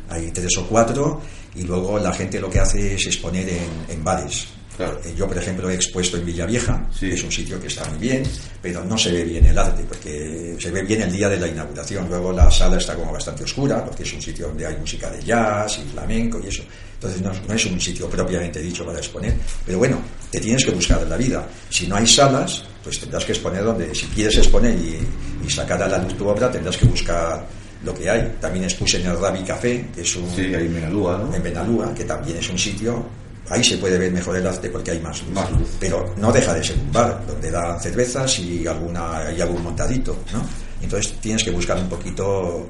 Hay tres o cuatro y luego la gente lo que hace es exponer en, en bares. Claro. Eh, Yo, por ejemplo, he expuesto en Villavieja, Sí. que es un sitio que está muy bien, pero no se ve bien el arte, porque se ve bien el día de la inauguración. Luego la sala está como bastante oscura, porque es un sitio donde hay música de jazz y flamenco y eso. Entonces no, no es un sitio propiamente dicho para exponer. Pero bueno, te tienes que buscar en la vida. Si no hay salas, pues tendrás que exponer donde, si quieres exponer y, y sacar a la luz tu obra, tendrás que buscar lo que hay. También expuse en el Rabi Café, que es un, Sí, ahí en Menalúa, ¿no? en Benalúa, que también es un sitio, ahí se puede ver mejor el arte porque hay más luz. Más luz. Pero no deja de ser un bar, donde dan cervezas y alguna y algún montadito, ¿no? Entonces tienes que buscar un poquito...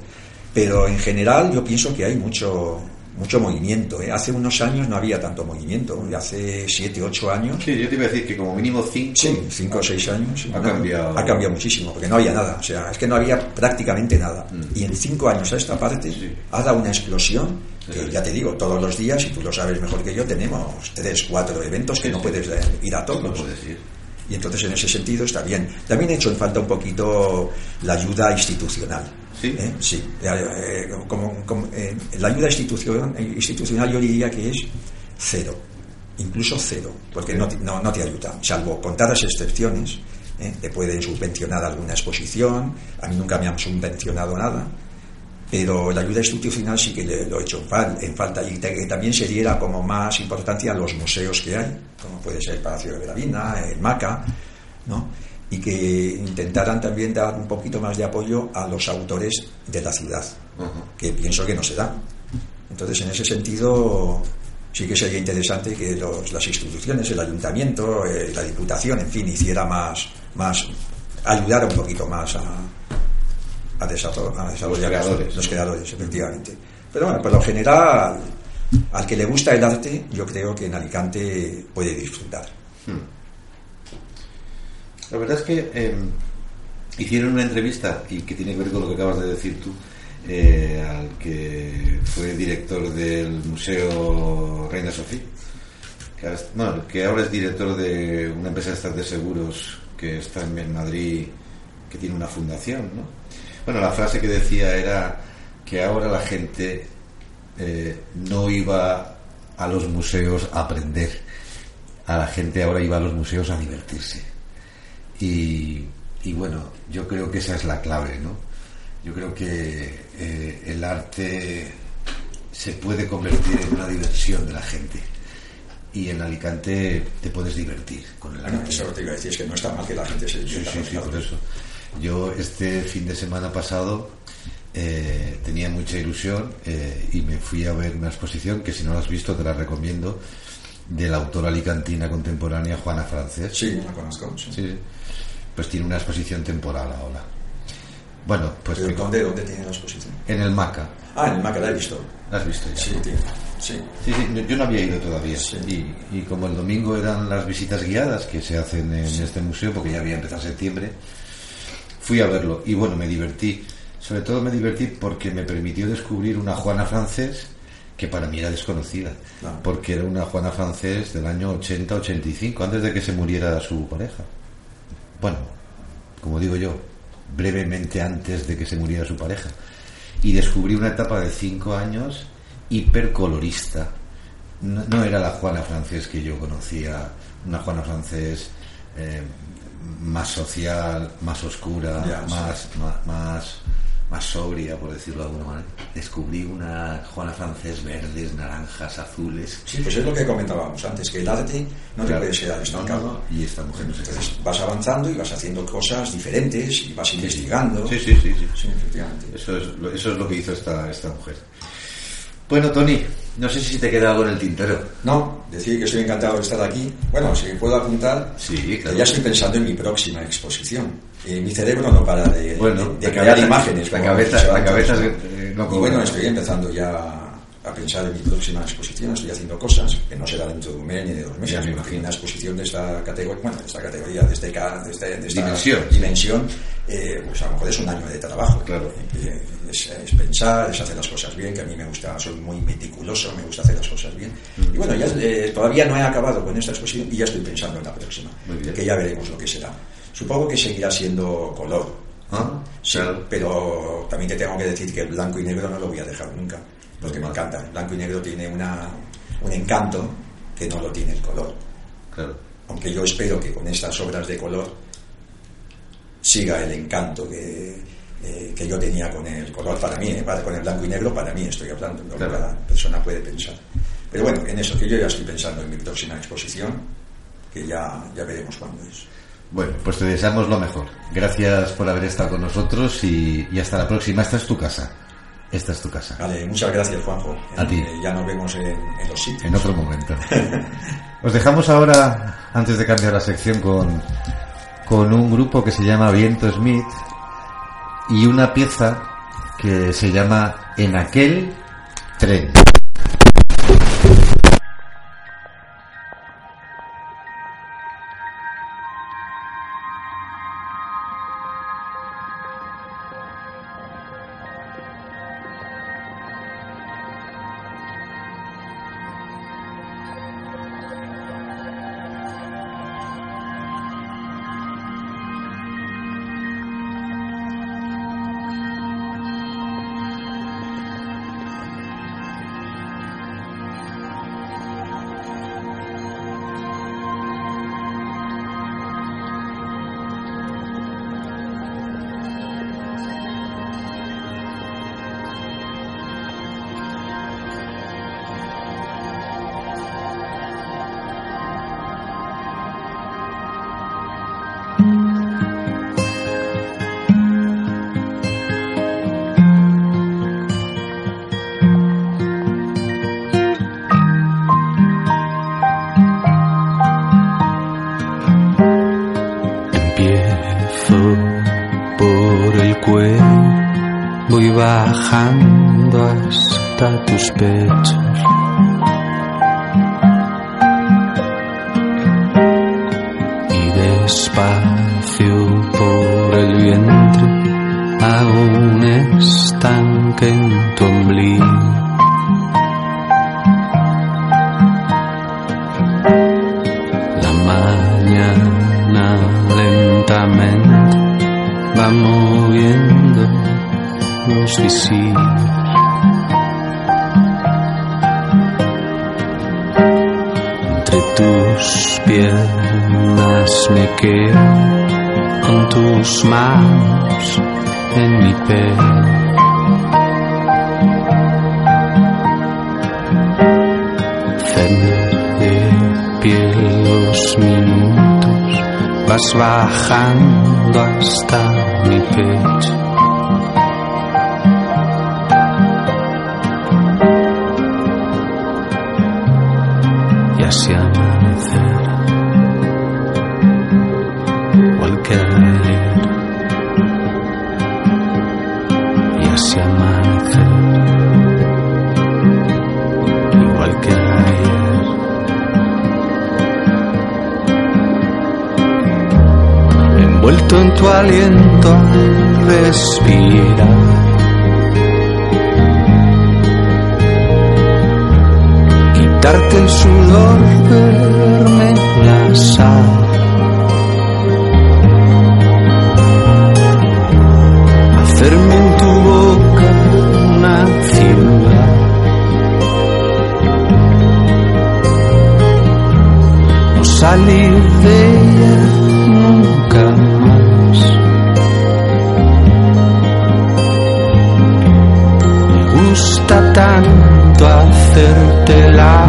Pero en general yo pienso que hay mucho mucho movimiento. ¿eh? Hace unos años no había tanto movimiento, hace siete, ocho años Sí, yo te iba a decir que como mínimo cinco. Sí, cinco o seis años. sí. Ha No, cambiado. Ha cambiado muchísimo, porque no había nada. O sea, es que no había prácticamente nada. Y en cinco años a esta parte Mm. Sí. ha dado una explosión que Sí. ya te digo, todos los días, y tú lo sabes mejor que yo, tenemos tres, cuatro eventos que no puedes ir a todos. No puedes ir. Y entonces en ese sentido está bien. También he hecho en falta un poquito la ayuda institucional. ¿Sí? ¿eh? Sí. Eh, eh, como, como, eh, la ayuda institucion- institucional yo diría que es cero. Incluso cero. Porque no, te- no, no te ayuda. Salvo contadas excepciones. Te pueden subvencionar alguna exposición. A mí nunca me han subvencionado nada. Pero la ayuda institucional sí que le- lo he hecho en, fal- en falta y que también se diera como más importancia a los museos que hay, como puede ser el Palacio de Gravina, el MACA, ¿no? y que intentaran también dar un poquito más de apoyo a los autores de la ciudad, que pienso que no se da. Entonces, en ese sentido, sí que sería interesante que los- las instituciones, el ayuntamiento, eh, la diputación, en fin, hiciera más, más ayudara un poquito más a, a, desarrollar, Los creadores. los creadores, efectivamente. Pero bueno, por lo general, al que le gusta el arte, yo creo que en Alicante puede disfrutar. La verdad es que eh, hicieron una entrevista y que tiene que ver con lo que acabas de decir tú eh, al que fue director del Museo Reina Sofía que ahora, es- bueno, que ahora es director de una empresa de seguros que está en Madrid que tiene una fundación ¿no? Bueno la frase que decía era que ahora la gente eh, no iba a los museos a aprender a la gente ahora iba a los museos a divertirse y, y bueno, yo creo que esa es la clave, ¿no? Yo creo que eh, el arte se puede convertir en una diversión de la gente. Y en Alicante te puedes divertir con el arte. eso te iba a decir, es que no está mal que la gente se Sí, divierta sí, sí, el por eso. Yo este fin de semana pasado eh, tenía mucha ilusión eh, y me fui a ver una exposición que si no la has visto te la recomiendo de la autora alicantina contemporánea Juana Francés. Sí, la conozco. sí. Sí. Pues tiene una exposición temporal ahora. Bueno, pues Pero ¿dónde, ¿Dónde tiene la exposición? en el MACA. Ah, en el MACA la he visto. ¿La has visto ya? Sí. Sí. Sí, sí, yo- yo no había ido todavía. Sí. Y, y como el domingo eran las visitas guiadas que se hacen en este museo, porque ya había empezado septiembre, fui a verlo. Y bueno, me divertí. Sobre todo me divertí porque me permitió descubrir una Juana francés que para mí era desconocida. Porque era una Juana francés del año 80-85, antes de que se muriera su pareja. Bueno, como digo yo, brevemente antes de que se muriera su pareja. Y descubrí una etapa de cinco años hipercolorista. No, no era la Juana francés que yo conocía, una Juana francés eh, más social, más oscura, Ya, sí. más, más, más, más sobria, por decirlo de alguna manera. Descubrí una Juana francés verdes, naranjas, azules. Sí, pues es lo que comentábamos antes, que el arte no te Claro. puedes quedar estancado. No. Y esta mujer no se Entonces vas avanzando y vas haciendo cosas diferentes y vas investigando. Sí, sí, sí, sí. Sí, efectivamente. Eso es, lo- eso es lo que hizo esta, esta mujer. Bueno, Tony, no sé si te queda algo en el tintero. No, decir que estoy encantado de estar aquí. Bueno, si puedo apuntar, Sí, que claro. ya estoy pensando en mi próxima exposición. Eh, mi cerebro no para de, Bueno, de- crear cabeza- imágenes. la cabeza- la cabeza es- eh, no y bueno, estoy empezando ya a pensar en mi próxima exposición. Estoy haciendo cosas que no será dentro de un mes ni de dos meses. Me imagino una exposición de esta categoría, bueno, de esta categoría, de, este, de, este, de esta dimensión, dimensión eh, pues a lo mejor es un año de trabajo. Claro. Eh, es, es, pensar, es hacer las cosas bien, que a mí me gusta, soy muy meticuloso, me gusta hacer las cosas bien. Mm. Y bueno, ya eh, todavía no he acabado con esta exposición y ya estoy pensando en la próxima, que ya veremos lo que será. Supongo que seguirá siendo color. ¿Ah? Sí, claro. pero también te tengo que decir que el blanco y negro no lo voy a dejar nunca porque me encanta. El blanco y negro tiene una, un encanto que no lo tiene el color. Claro. Aunque yo espero que con estas obras de color siga el encanto que, eh, que yo tenía con el color para mí, eh, para, con el blanco y negro, para mí estoy hablando, lo claro. cada persona puede pensar. Pero bueno, en eso que yo ya estoy pensando en mi próxima exposición, que ya, ya veremos cuándo es. Bueno, pues te deseamos lo mejor. Gracias por haber estado con nosotros y, y hasta la próxima. Esta es tu casa. Esta es tu casa. Vale, muchas gracias, Juanjo. A ti. Eh, ya nos vemos en, en, los sitios. En otro momento. Os dejamos ahora, antes de cambiar la sección, con, con un grupo que se llama Viento Smith y una pieza que se llama En aquel tren. Bajando hasta tus pechos. Bajando hasta tu aliento al respirar. Quitarte el sudor, verme la sal. Hacerme en tu boca una ciudad. No salir de tanto hacerte la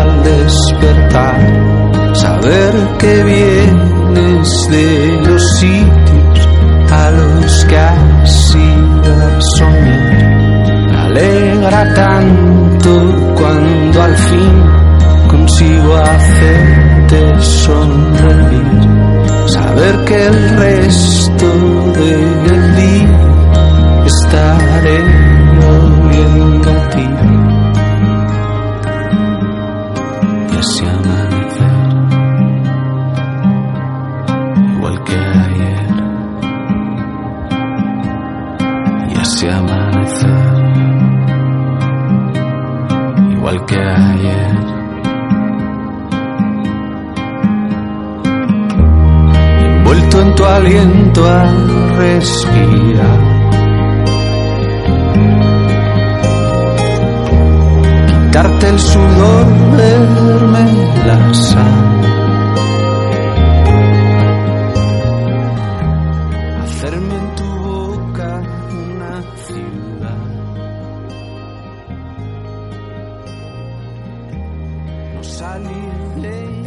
al despertar, saber que vienes de los sitios a los que has ido a soñar. Me alegra tanto cuando al fin consigo hacerte sonreír, saber que el resto del día estaré volviendo a ti. A respirar.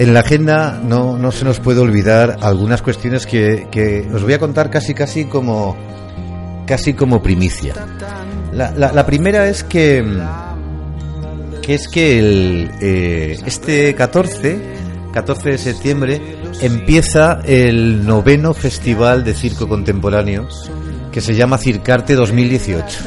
En la agenda no, no se nos puede olvidar algunas cuestiones que, que os voy a contar casi casi como casi como primicia. La, la- primera es que que es que el, eh, este 14 14 de septiembre empieza el noveno festival de circo contemporáneo que se llama Circarte 2018.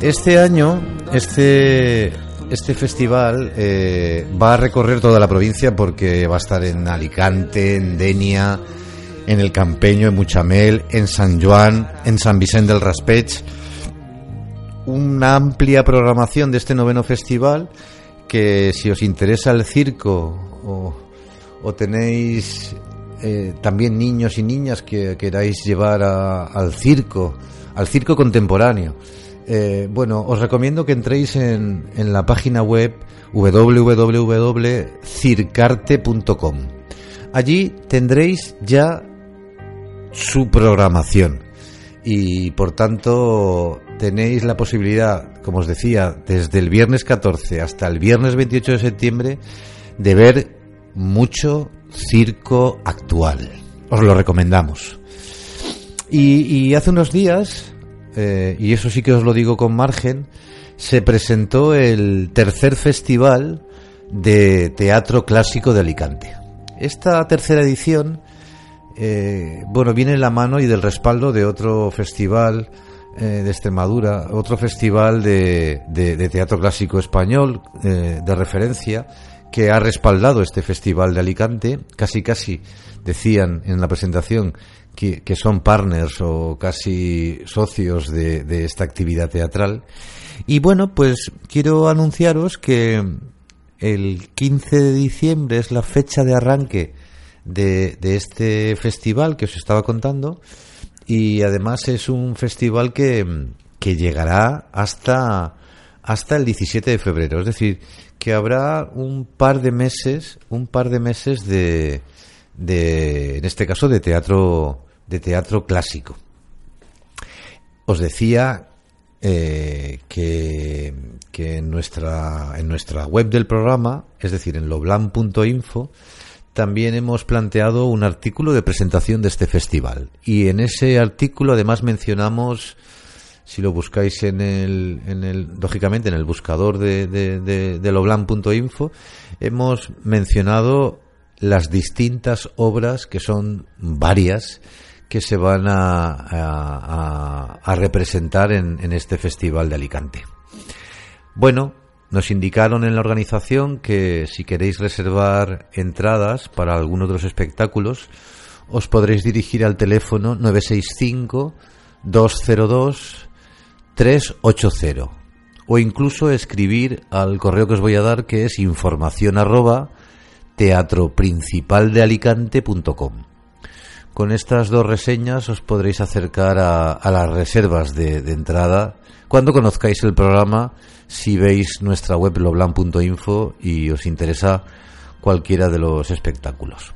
Este año, este, este festival eh, va a recorrer toda la provincia porque va a estar en Alicante, en Denia, en El Campeño, en Muchamel, en San Juan, en San Vicente del Raspech. Una amplia programación de este noveno festival que si os interesa el circo o, tenéis eh, también niños y niñas que queráis llevar a- al circo, al circo contemporáneo. Eh, bueno, os recomiendo que entréis en, en la página web www.circarte.com. Allí tendréis ya su programación y por tanto tenéis la posibilidad, como os decía, desde el viernes 14 hasta el viernes 28 de septiembre de ver mucho circo actual. Os lo recomendamos. Y, y hace unos días, eh, y eso sí que os lo digo con margen, se presentó el tercer festival de teatro clásico de Alicante. Esta tercera edición, eh, bueno, viene en la mano y del respaldo de otro festival eh, de Extremadura, otro festival de, teatro clásico español de referencia que ha respaldado este festival de Alicante. Casi, casi decían en la presentación que, son partners o casi socios de, de esta actividad teatral. Y bueno, pues quiero anunciaros que el 15 de diciembre es la fecha de arranque de, de este festival que os estaba contando y además es un festival que, que llegará hasta, hasta el 17 de febrero. Es decir, que habrá un par de meses, un par de meses de, de en este caso, de teatro, de teatro clásico. Os decía eh, que, que en, nuestra, en nuestra web del programa, es decir, en loblan.info, también hemos planteado un artículo de presentación de este festival. Y en ese artículo además mencionamos, si lo buscáis en el, en el lógicamente en el buscador de, de, de, de loblan.info, hemos mencionado las distintas obras, que son varias, que se van a, representar en, en este festival de Alicante. Bueno, nos indicaron en la organización que si queréis reservar entradas para alguno de los espectáculos, os podréis dirigir al teléfono 965 202 380 o incluso escribir al correo que os voy a dar que es información arroba teatroprincipaldealicante.com. Con estas dos reseñas os podréis acercar a, las reservas de, de entrada cuando conozcáis el programa, si veis nuestra web loblan.info y os interesa cualquiera de los espectáculos.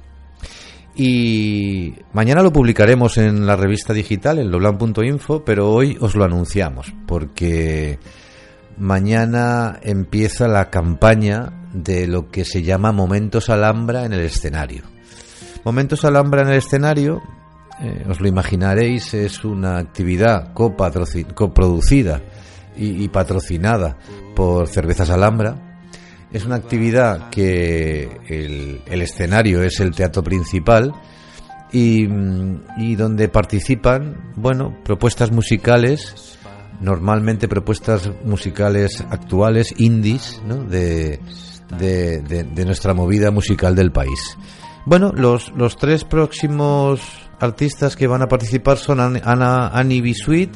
Y mañana lo publicaremos en la revista digital, en loblan.info, pero hoy os lo anunciamos, porque mañana empieza la campaña de lo que se llama Momentos Alhambra en el escenario. Momentos Alhambra en el escenario, eh, os lo imaginaréis, es una actividad coproducida y, y patrocinada por Cervezas Alhambra. Es una actividad que el, el escenario es el teatro principal y, mm, y donde participan, bueno, propuestas musicales, normalmente propuestas musicales actuales, indies, ¿no? de, de, de- nuestra movida musical del país. Bueno, los, los tres próximos artistas que van a participar son An- Ana, Annie Bisuit,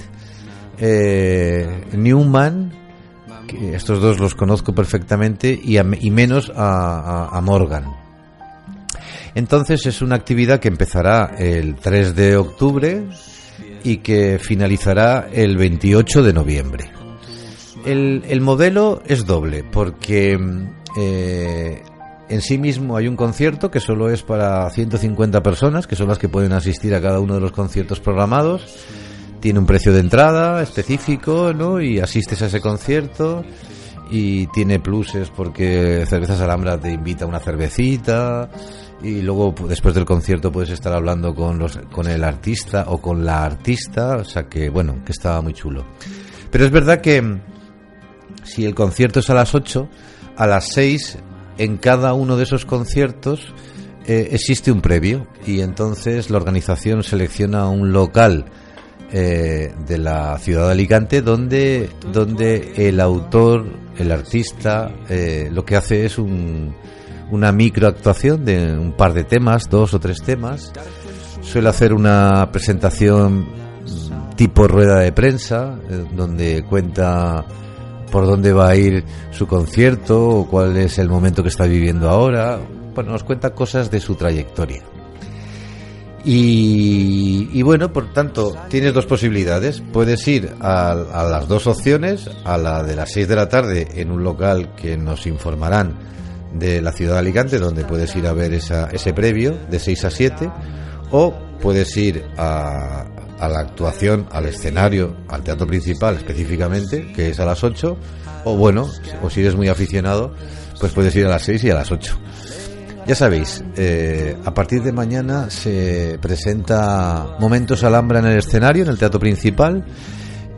eh, Newman, estos dos los conozco perfectamente y, y menos a, a, Morgan. Entonces es una actividad que empezará el 3 de octubre y que finalizará el 28 de noviembre. El, el modelo es doble porque eh, en sí mismo hay un concierto que solo es para 150 personas, que son las que pueden asistir a cada uno de los conciertos programados. Tiene un precio de entrada específico, ¿no? Y asistes a ese concierto y tiene pluses porque Cervezas Alhambra te invita a una cervecita y luego después del concierto puedes estar hablando con los con el artista o con la artista, o sea que bueno, que estaba muy chulo. Pero es verdad que si el concierto es a las 8, a las 6 en cada uno de esos conciertos eh, existe un previo y entonces la organización selecciona un local eh, de la ciudad de Alicante donde, donde el autor, el artista, eh, lo que hace es un, una microactuación de un par de temas, dos o tres temas. Suele hacer una presentación tipo rueda de prensa, donde cuenta por dónde va a ir su concierto o cuál es el momento que está viviendo ahora. Bueno, nos cuenta cosas de su trayectoria. Y, bueno, por tanto, tienes dos posibilidades. Puedes ir a, las dos opciones, a la de las 6 de la tarde en un local que nos informarán de la ciudad de Alicante, donde puedes ir a ver esa, ese previo de 6 a 7, o puedes ir a, a la actuación, al escenario, al teatro principal específicamente, que es a las 8, o bueno, o si eres muy aficionado, pues puedes ir a las 6 y a las 8. Ya sabéis, eh, a partir de mañana se presenta Momentos Alhambra en el escenario, en el teatro principal,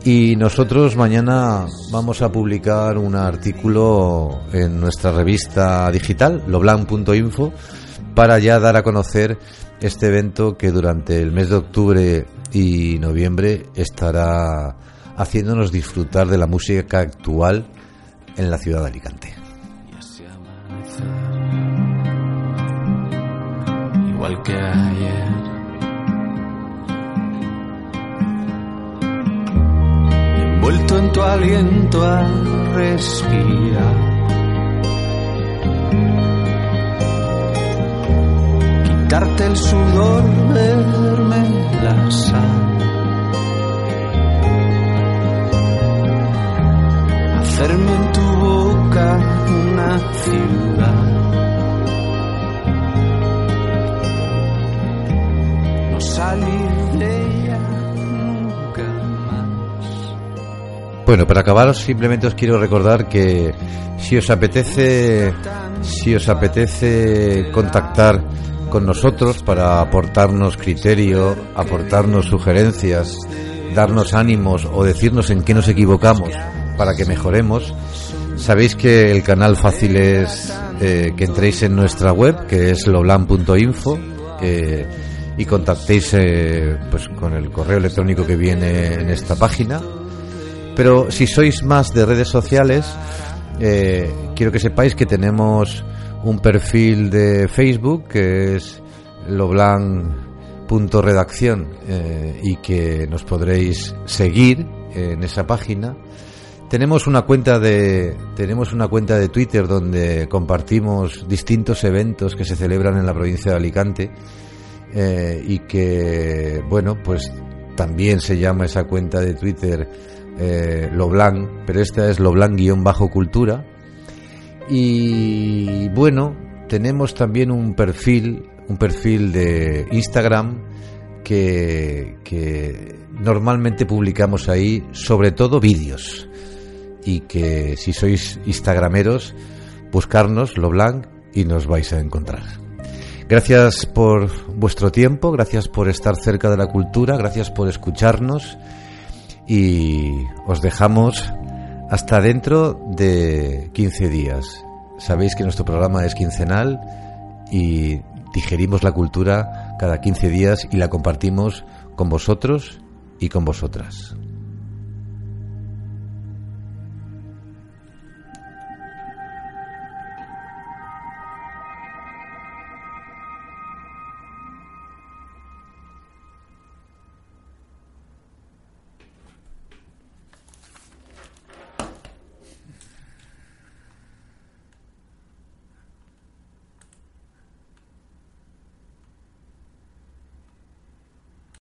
y nosotros mañana vamos a publicar un artículo en nuestra revista digital, loblan.info, para ya dar a conocer este evento que durante el mes de octubre y noviembre estará haciéndonos disfrutar de la música actual en la ciudad de Alicante. Igual que ayer. Envuelto en tu aliento a respirar. Quitarte el sudor, verme la sal. Hacerme en tu boca una ciudad. No salir de ella. Bueno, para acabar simplemente os quiero recordar que si os apetece si os apetece contactar con nosotros para aportarnos criterio, aportarnos sugerencias, darnos ánimos o decirnos en qué nos equivocamos para que mejoremos. Sabéis que el canal fácil es eh, que entréis en nuestra web, que es loblan.info, eh, y contactéis eh, pues con el correo electrónico que viene en esta página. Pero si sois más de redes sociales, quiero que sepáis que tenemos un perfil de Facebook que es loblan.redacción eh, y que nos podréis seguir en esa página. Tenemos una cuenta de tenemos una cuenta de Twitter donde compartimos distintos eventos que se celebran en la provincia de Alicante eh, y que bueno pues también se llama esa cuenta de Twitter eh, Loblan, pero esta es Loblan-cultura y bueno, tenemos también un perfil, un perfil de Instagram que, que normalmente publicamos ahí sobre todo vídeos y que si sois instagrameros buscarnos lo blanc y nos vais a encontrar. Gracias por vuestro tiempo, gracias por estar cerca de la cultura, gracias por escucharnos y os dejamos hasta dentro de 15 días. Sabéis que nuestro programa es quincenal y digerimos la cultura cada 15 días y la compartimos con vosotros y con vosotras.